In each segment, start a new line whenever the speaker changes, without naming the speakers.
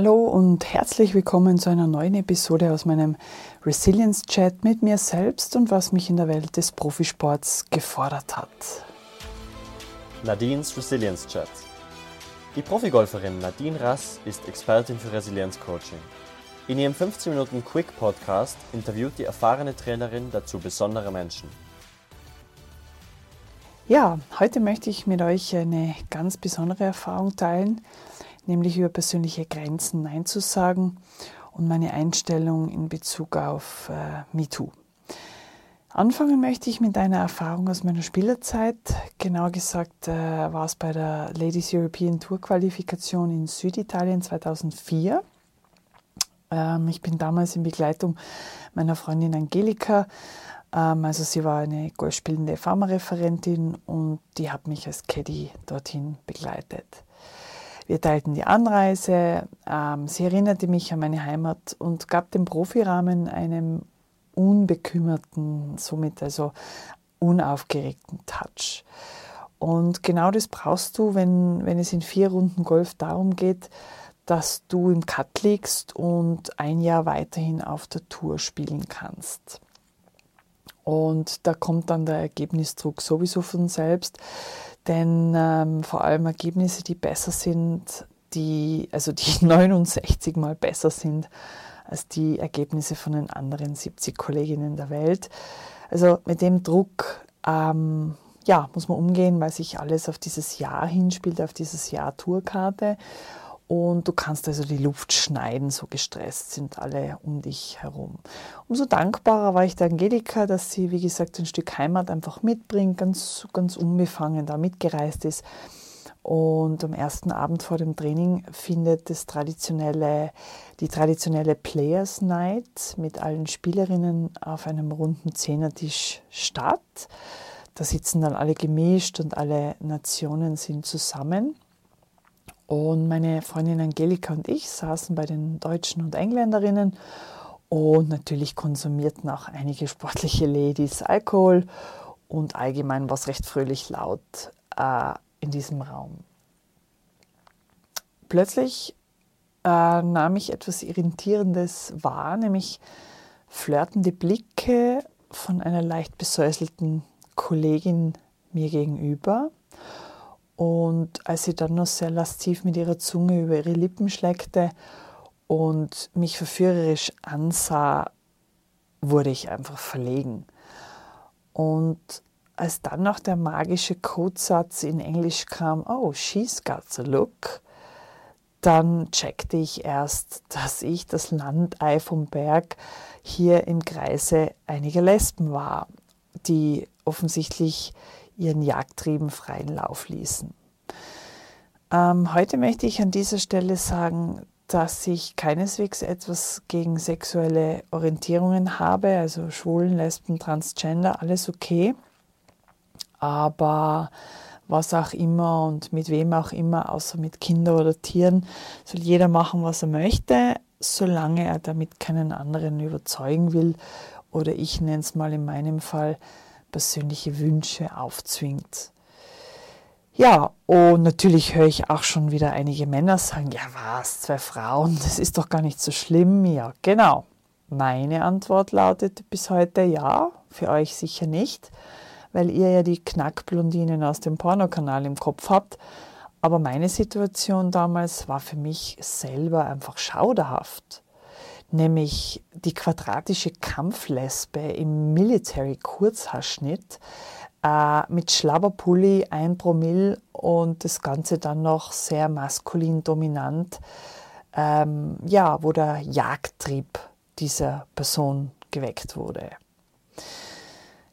Hallo und herzlich willkommen zu einer neuen Episode aus meinem Resilience Chat mit mir selbst und was mich in der Welt des Profisports gefordert hat.
Nadines Resilience Chat. Die Profigolferin Nadine Rass ist Expertin für Resilienz Coaching. In ihrem 15 Minuten Quick Podcast interviewt die erfahrene Trainerin dazu besondere Menschen.
Ja, heute möchte ich mit euch eine ganz besondere Erfahrung teilen, nämlich über persönliche Grenzen Nein zu sagen und meine Einstellung in Bezug auf äh, MeToo. Anfangen möchte ich mit einer Erfahrung aus meiner Spielerzeit. Genauer gesagt äh, war es bei der Ladies European Tour Qualifikation in Süditalien 2004. Ähm, ich bin damals in Begleitung meiner Freundin Angelika ähm, also sie war eine golfspielende Pharmareferentin und die hat mich als Caddy dorthin begleitet. Wir teilten die Anreise, ähm, sie erinnerte mich an meine Heimat und gab dem Profirahmen einen unbekümmerten, somit also unaufgeregten Touch. Und genau das brauchst du, wenn, wenn es in vier Runden Golf darum geht, dass du im Cut liegst und ein Jahr weiterhin auf der Tour spielen kannst. Und da kommt dann der Ergebnisdruck sowieso von selbst, denn ähm, vor allem Ergebnisse, die besser sind, die, also die 69 mal besser sind als die Ergebnisse von den anderen 70 Kolleginnen der Welt. Also mit dem Druck ähm, ja, muss man umgehen, weil sich alles auf dieses Jahr hinspielt, auf dieses Jahr Tourkarte. Und du kannst also die Luft schneiden, so gestresst sind alle um dich herum. Umso dankbarer war ich der Angelika, dass sie, wie gesagt, ein Stück Heimat einfach mitbringt, ganz, ganz unbefangen da mitgereist ist. Und am ersten Abend vor dem Training findet das traditionelle, die traditionelle Players Night mit allen Spielerinnen auf einem runden Zehnertisch statt. Da sitzen dann alle gemischt und alle Nationen sind zusammen. Und meine Freundin Angelika und ich saßen bei den Deutschen und Engländerinnen und natürlich konsumierten auch einige sportliche Ladies Alkohol und allgemein war es recht fröhlich laut äh, in diesem Raum. Plötzlich äh, nahm ich etwas Irritierendes wahr, nämlich flirtende Blicke von einer leicht besäuselten Kollegin mir gegenüber und als sie dann noch sehr lasziv mit ihrer Zunge über ihre Lippen schleckte und mich verführerisch ansah, wurde ich einfach verlegen. Und als dann noch der magische Codesatz in Englisch kam, oh, she's got a look, dann checkte ich erst, dass ich das Landei vom Berg hier im Kreise einiger Lesben war, die offensichtlich ihren Jagdtrieben freien Lauf ließen. Ähm, heute möchte ich an dieser Stelle sagen, dass ich keineswegs etwas gegen sexuelle Orientierungen habe, also Schwulen, Lesben, Transgender, alles okay. Aber was auch immer und mit wem auch immer, außer mit Kindern oder Tieren, soll jeder machen, was er möchte, solange er damit keinen anderen überzeugen will oder ich nenne es mal in meinem Fall persönliche Wünsche aufzwingt. Ja, und natürlich höre ich auch schon wieder einige Männer sagen, ja was, zwei Frauen, das ist doch gar nicht so schlimm. Ja, genau. Meine Antwort lautet bis heute ja, für euch sicher nicht, weil ihr ja die Knackblondinen aus dem Pornokanal im Kopf habt. Aber meine Situation damals war für mich selber einfach schauderhaft nämlich die quadratische Kampflesbe im Military-Kurzhaarschnitt äh, mit Schlabberpulli, ein Promille und das Ganze dann noch sehr maskulin dominant, ähm, ja, wo der Jagdtrieb dieser Person geweckt wurde.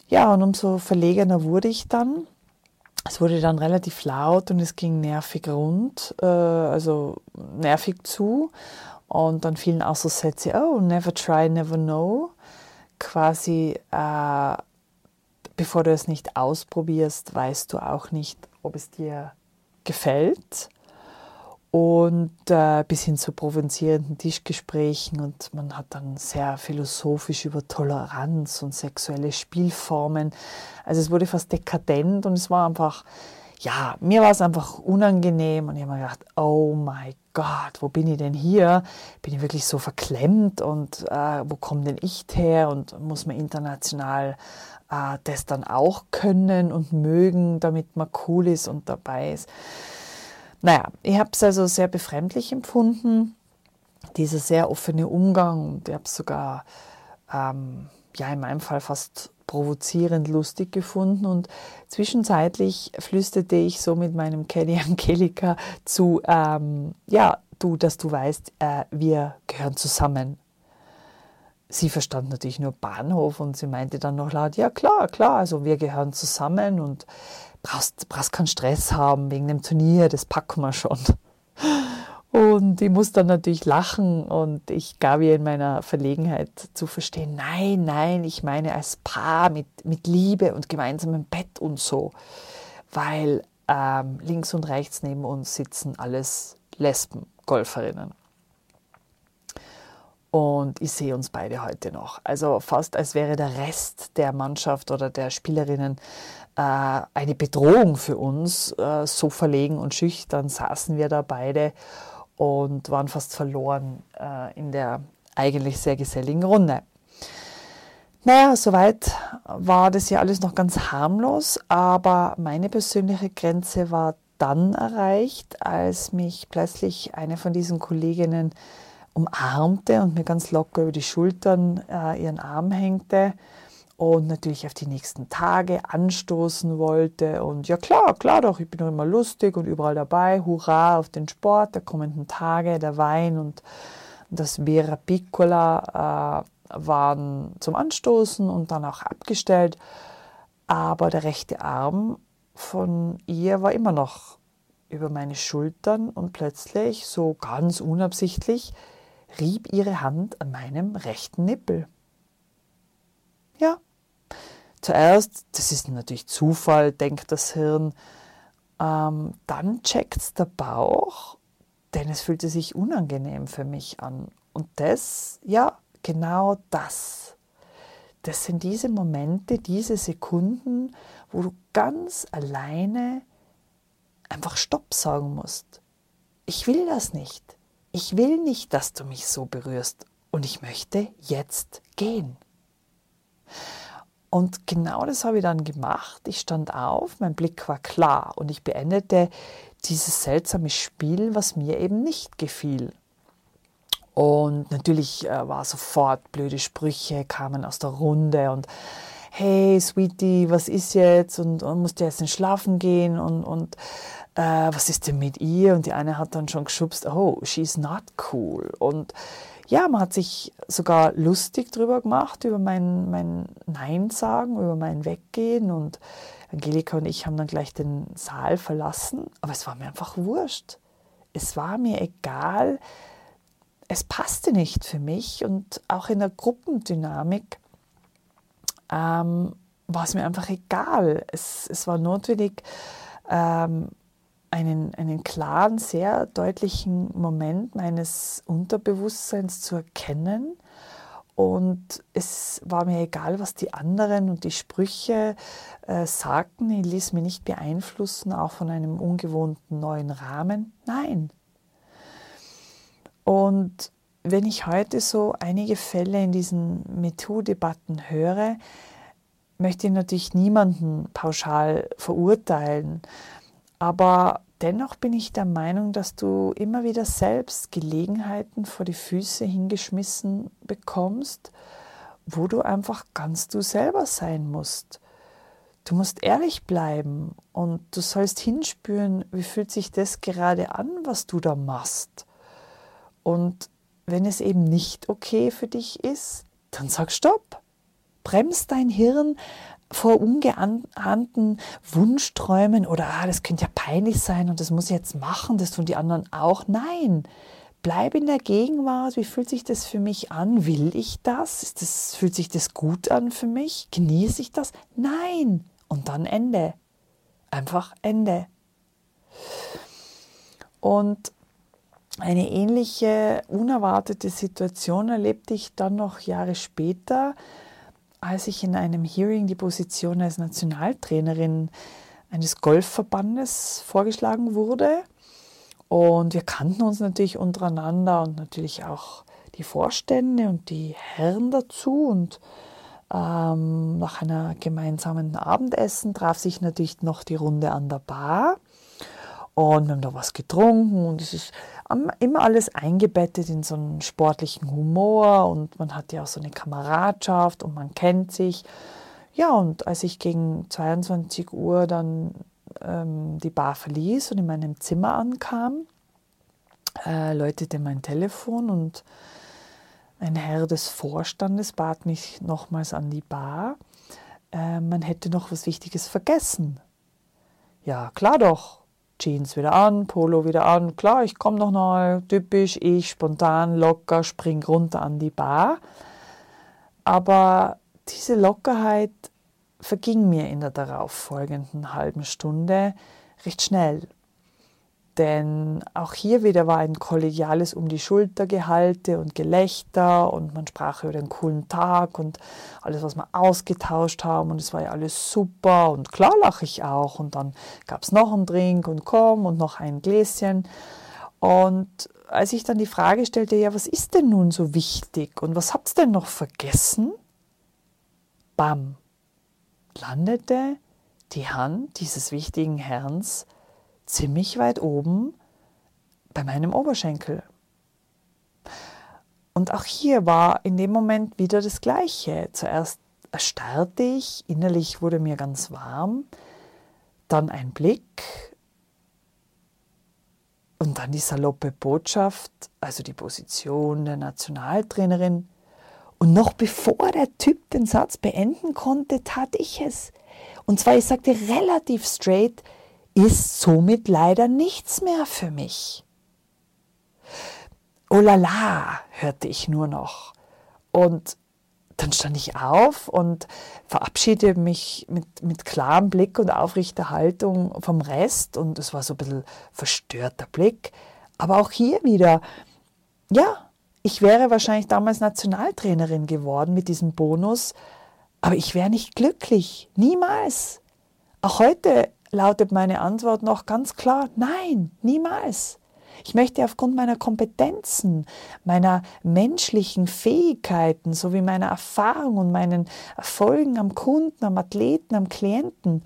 Ja, und umso verlegener wurde ich dann. Es wurde dann relativ laut und es ging nervig rund, äh, also nervig zu. Und dann fielen auch so Sätze, oh, never try, never know. Quasi, äh, bevor du es nicht ausprobierst, weißt du auch nicht, ob es dir gefällt. Und äh, bis hin zu provozierenden Tischgesprächen und man hat dann sehr philosophisch über Toleranz und sexuelle Spielformen. Also es wurde fast dekadent und es war einfach, ja, mir war es einfach unangenehm und ich habe mir gedacht, oh my Gott, wo bin ich denn hier? Bin ich wirklich so verklemmt und äh, wo komme denn ich her? Und muss man international äh, das dann auch können und mögen, damit man cool ist und dabei ist? Naja, ich habe es also sehr befremdlich empfunden, dieser sehr offene Umgang und ich habe es sogar, ähm, ja, in meinem Fall fast provozierend lustig gefunden und zwischenzeitlich flüsterte ich so mit meinem Caddy Angelika zu, ähm, ja, du, dass du weißt, äh, wir gehören zusammen. Sie verstand natürlich nur Bahnhof und sie meinte dann noch laut, ja klar, klar, also wir gehören zusammen und brauchst, brauchst keinen Stress haben wegen dem Turnier, das packen wir schon. Und ich muss dann natürlich lachen und ich gab ihr in meiner Verlegenheit zu verstehen, nein, nein, ich meine als Paar mit, mit Liebe und gemeinsamem Bett und so. Weil ähm, links und rechts neben uns sitzen alles Lesben, Golferinnen. Und ich sehe uns beide heute noch. Also fast als wäre der Rest der Mannschaft oder der Spielerinnen äh, eine Bedrohung für uns. Äh, so verlegen und schüchtern saßen wir da beide und waren fast verloren äh, in der eigentlich sehr geselligen Runde. Naja, soweit war das ja alles noch ganz harmlos, aber meine persönliche Grenze war dann erreicht, als mich plötzlich eine von diesen Kolleginnen umarmte und mir ganz locker über die Schultern äh, ihren Arm hängte und natürlich auf die nächsten Tage anstoßen wollte. Und ja klar, klar doch, ich bin doch immer lustig und überall dabei. Hurra auf den Sport der kommenden Tage, der Wein und das Vera Piccola äh, waren zum Anstoßen und dann auch abgestellt. Aber der rechte Arm von ihr war immer noch über meine Schultern und plötzlich, so ganz unabsichtlich, rieb ihre Hand an meinem rechten Nippel. Ja, zuerst, das ist natürlich Zufall, denkt das Hirn. Ähm, dann checkt der Bauch, denn es fühlte sich unangenehm für mich an. Und das, ja, genau das. Das sind diese Momente, diese Sekunden, wo du ganz alleine einfach Stopp sagen musst. Ich will das nicht. Ich will nicht, dass du mich so berührst. Und ich möchte jetzt gehen. Und genau das habe ich dann gemacht. Ich stand auf, mein Blick war klar und ich beendete dieses seltsame Spiel, was mir eben nicht gefiel. Und natürlich äh, war sofort blöde Sprüche kamen aus der Runde und hey Sweetie, was ist jetzt und, und musst du jetzt nicht schlafen gehen und, und äh, was ist denn mit ihr? Und die eine hat dann schon geschubst, oh, she's not cool. Und ja, man hat sich sogar lustig drüber gemacht, über mein, mein Nein sagen, über mein Weggehen. Und Angelika und ich haben dann gleich den Saal verlassen. Aber es war mir einfach wurscht. Es war mir egal. Es passte nicht für mich. Und auch in der Gruppendynamik ähm, war es mir einfach egal. Es, es war notwendig, ähm, einen, einen klaren, sehr deutlichen Moment meines Unterbewusstseins zu erkennen. Und es war mir egal, was die anderen und die Sprüche äh, sagten. Ich ließ mich nicht beeinflussen, auch von einem ungewohnten neuen Rahmen. Nein. Und wenn ich heute so einige Fälle in diesen MeToo-Debatten höre, möchte ich natürlich niemanden pauschal verurteilen. Aber dennoch bin ich der Meinung, dass du immer wieder selbst Gelegenheiten vor die Füße hingeschmissen bekommst, wo du einfach ganz du selber sein musst. Du musst ehrlich bleiben und du sollst hinspüren, wie fühlt sich das gerade an, was du da machst. Und wenn es eben nicht okay für dich ist, dann sag Stopp. Bremst dein Hirn vor ungeahnten Wunschträumen oder ah, das könnte ja peinlich sein und das muss ich jetzt machen, das tun die anderen auch. Nein, bleib in der Gegenwart. Wie fühlt sich das für mich an? Will ich das? das? Fühlt sich das gut an für mich? Genieße ich das? Nein. Und dann Ende. Einfach Ende. Und eine ähnliche unerwartete Situation erlebte ich dann noch Jahre später als ich in einem Hearing die Position als Nationaltrainerin eines Golfverbandes vorgeschlagen wurde. Und wir kannten uns natürlich untereinander und natürlich auch die Vorstände und die Herren dazu. Und ähm, nach einer gemeinsamen Abendessen traf sich natürlich noch die Runde an der Bar. Und wir haben da was getrunken und es ist immer alles eingebettet in so einen sportlichen Humor und man hat ja auch so eine Kameradschaft und man kennt sich. Ja, und als ich gegen 22 Uhr dann ähm, die Bar verließ und in meinem Zimmer ankam, äh, läutete mein Telefon und ein Herr des Vorstandes bat mich nochmals an die Bar. Äh, man hätte noch was Wichtiges vergessen. Ja, klar doch. Jeans wieder an, Polo wieder an. Klar, ich komme noch mal, typisch, ich spontan, locker, spring runter an die Bar. Aber diese Lockerheit verging mir in der darauffolgenden halben Stunde recht schnell. Denn auch hier wieder war ein kollegiales um die Schulter Gehalte und Gelächter und man sprach über den coolen Tag und alles, was wir ausgetauscht haben und es war ja alles super und klar lache ich auch und dann gab es noch einen Drink und komm und noch ein Gläschen und als ich dann die Frage stellte, ja, was ist denn nun so wichtig und was habt ihr denn noch vergessen? Bam, landete die Hand dieses wichtigen Herrns ziemlich weit oben bei meinem Oberschenkel. Und auch hier war in dem Moment wieder das Gleiche. Zuerst erstarrte ich, innerlich wurde mir ganz warm, dann ein Blick und dann die saloppe Botschaft, also die Position der Nationaltrainerin. Und noch bevor der Typ den Satz beenden konnte, tat ich es. Und zwar, ich sagte relativ straight, ist somit leider nichts mehr für mich. Oh la la, hörte ich nur noch. Und dann stand ich auf und verabschiedete mich mit, mit klarem Blick und aufrichter Haltung vom Rest. Und es war so ein bisschen verstörter Blick. Aber auch hier wieder, ja, ich wäre wahrscheinlich damals Nationaltrainerin geworden mit diesem Bonus, aber ich wäre nicht glücklich. Niemals. Auch heute lautet meine Antwort noch ganz klar, nein, niemals. Ich möchte aufgrund meiner Kompetenzen, meiner menschlichen Fähigkeiten sowie meiner Erfahrung und meinen Erfolgen am Kunden, am Athleten, am Klienten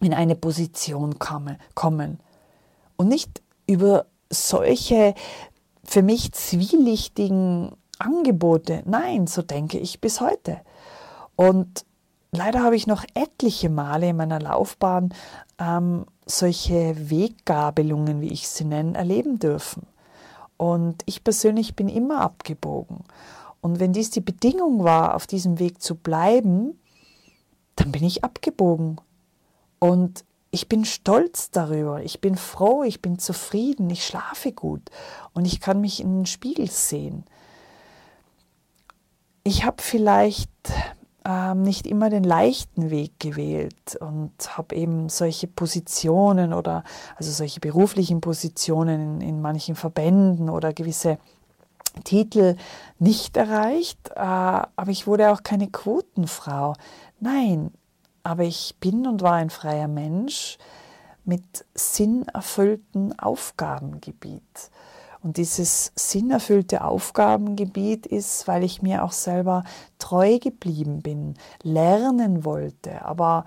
in eine Position kommen. Und nicht über solche für mich zwielichtigen Angebote. Nein, so denke ich bis heute. Und leider habe ich noch etliche Male in meiner Laufbahn ähm, solche Weggabelungen, wie ich sie nenne, erleben dürfen. Und ich persönlich bin immer abgebogen. Und wenn dies die Bedingung war, auf diesem Weg zu bleiben, dann bin ich abgebogen. Und ich bin stolz darüber, ich bin froh, ich bin zufrieden, ich schlafe gut und ich kann mich in den Spiegel sehen. Ich habe vielleicht ähm, nicht immer den leichten Weg gewählt und habe eben solche Positionen oder also solche beruflichen Positionen in, in manchen Verbänden oder gewisse Titel nicht erreicht, äh, aber ich wurde auch keine Quotenfrau. Nein, aber ich bin und war ein freier Mensch mit sinnerfüllten Aufgabengebiet. Und dieses sinnerfüllte Aufgabengebiet ist, weil ich mir auch selber treu geblieben bin, lernen wollte, aber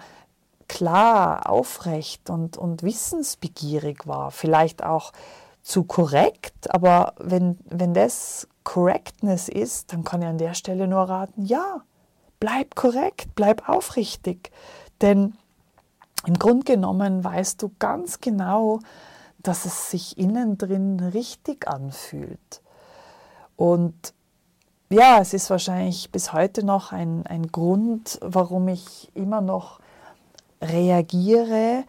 klar, aufrecht und, und wissensbegierig war, vielleicht auch zu korrekt, aber wenn, wenn das Correctness ist, dann kann ich an der Stelle nur raten, ja, bleib korrekt, bleib aufrichtig, denn im Grunde genommen weißt du ganz genau, dass es sich innen drin richtig anfühlt. Und ja, es ist wahrscheinlich bis heute noch ein, ein Grund, warum ich immer noch reagiere,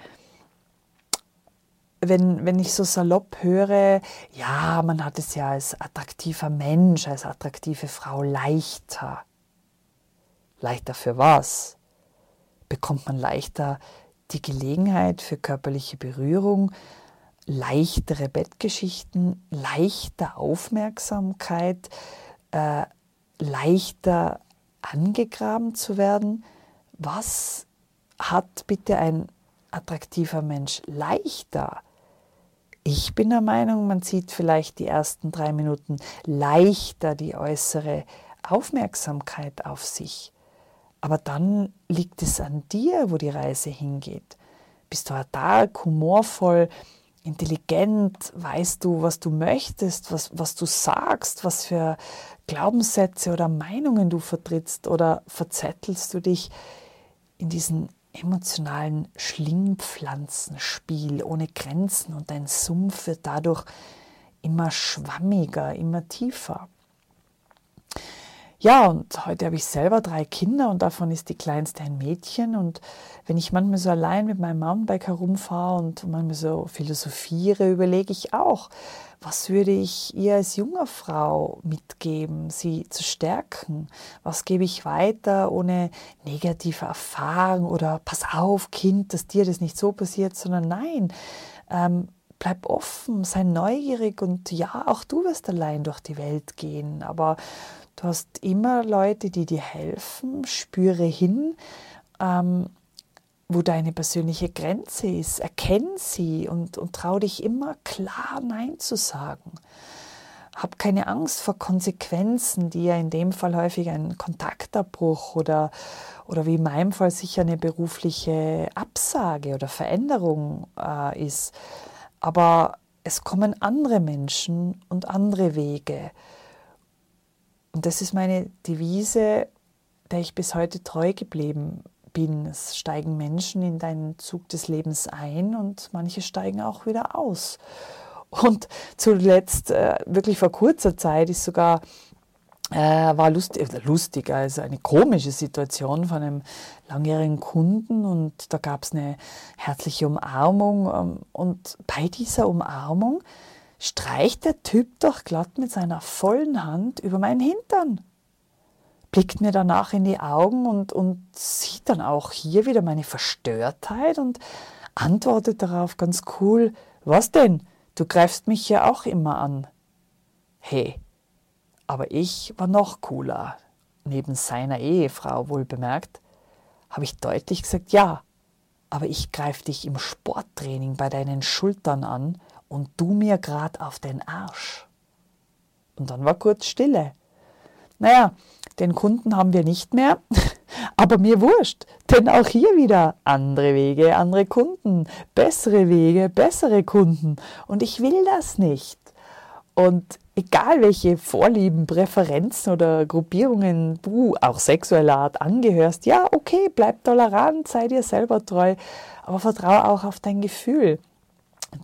wenn, wenn ich so salopp höre, ja, man hat es ja als attraktiver Mensch, als attraktive Frau leichter. Leichter für was? Bekommt man leichter die Gelegenheit für körperliche Berührung, leichtere Bettgeschichten, leichter Aufmerksamkeit, äh, leichter angegraben zu werden. Was hat bitte ein attraktiver Mensch leichter? Ich bin der Meinung, man zieht vielleicht die ersten drei Minuten leichter die äußere Aufmerksamkeit auf sich. Aber dann liegt es an dir, wo die Reise hingeht. Bist du da humorvoll, intelligent, weißt du, was du möchtest, was, was du sagst, was für Glaubenssätze oder Meinungen du vertrittst oder verzettelst du dich in diesen emotionalen Schlingpflanzenspiel ohne Grenzen und dein Sumpf wird dadurch immer schwammiger, immer tiefer. Ja, und heute habe ich selber drei Kinder und davon ist die kleinste ein Mädchen. Und wenn ich manchmal so allein mit meinem Mountainbike herumfahre und manchmal so philosophiere, überlege ich auch, was würde ich ihr als junger Frau mitgeben, sie zu stärken? Was gebe ich weiter ohne negative Erfahrung oder pass auf, Kind, dass dir das nicht so passiert, sondern nein, ähm, bleib offen, sei neugierig und ja, auch du wirst allein durch die Welt gehen, aber Du hast immer Leute, die dir helfen. Spüre hin, ähm, wo deine persönliche Grenze ist. Erkenn sie und, und trau dich immer klar Nein zu sagen. Hab keine Angst vor Konsequenzen, die ja in dem Fall häufig ein Kontaktabbruch oder, oder wie in meinem Fall sicher eine berufliche Absage oder Veränderung äh, ist. Aber es kommen andere Menschen und andere Wege. Und das ist meine Devise, der ich bis heute treu geblieben bin. Es steigen Menschen in deinen Zug des Lebens ein und manche steigen auch wieder aus. Und zuletzt, äh, wirklich vor kurzer Zeit, ist sogar äh, war lustig, lustig, also eine komische Situation von einem langjährigen Kunden und da gab es eine herzliche Umarmung ähm, und bei dieser Umarmung streicht der Typ doch glatt mit seiner vollen Hand über meinen Hintern, blickt mir danach in die Augen und, und sieht dann auch hier wieder meine Verstörtheit und antwortet darauf ganz cool, was denn? Du greifst mich ja auch immer an. Hey, aber ich war noch cooler. Neben seiner Ehefrau wohl bemerkt, habe ich deutlich gesagt, ja, aber ich greife dich im Sporttraining bei deinen Schultern an und du mir grad auf den Arsch. Und dann war kurz Stille. Naja, den Kunden haben wir nicht mehr, aber mir wurscht, denn auch hier wieder andere Wege, andere Kunden, bessere Wege, bessere Kunden. Und ich will das nicht. Und egal welche Vorlieben, Präferenzen oder Gruppierungen du auch sexueller Art angehörst, ja, okay, bleib tolerant, sei dir selber treu, aber vertraue auch auf dein Gefühl.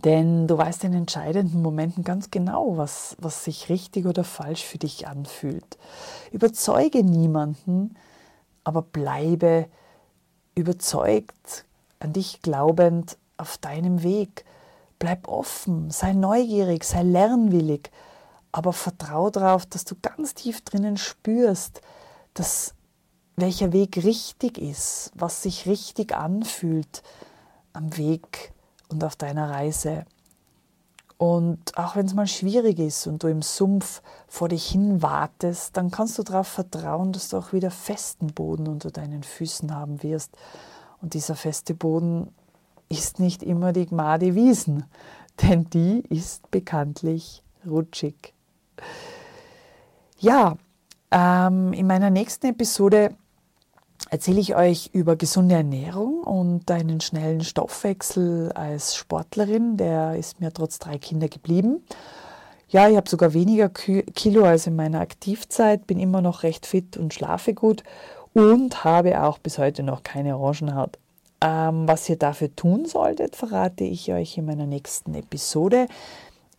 Denn du weißt in entscheidenden Momenten ganz genau, was, was sich richtig oder falsch für dich anfühlt. Überzeuge niemanden, aber bleibe überzeugt, an dich glaubend auf deinem Weg. Bleib offen, sei neugierig, sei lernwillig, aber vertrau darauf, dass du ganz tief drinnen spürst, dass welcher Weg richtig ist, was sich richtig anfühlt am Weg und auf deiner Reise. Und auch wenn es mal schwierig ist und du im Sumpf vor dich hin wartest, dann kannst du darauf vertrauen, dass du auch wieder festen Boden unter deinen Füßen haben wirst. Und dieser feste Boden ist nicht immer die Gmade Wiesen, denn die ist bekanntlich rutschig. Ja, ähm, in meiner nächsten Episode erzähle ich euch über gesunde Ernährung und einen schnellen Stoffwechsel als Sportlerin. Der ist mir trotz drei Kinder geblieben. Ja, ich habe sogar weniger Kilo als in meiner Aktivzeit, bin immer noch recht fit und schlafe gut und habe auch bis heute noch keine Orangenhaut. Ähm, was ihr dafür tun solltet, verrate ich euch in meiner nächsten Episode.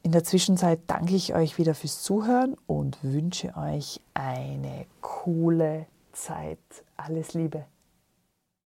In der Zwischenzeit danke ich euch wieder fürs Zuhören und wünsche euch eine coole Zeit. Alles Liebe.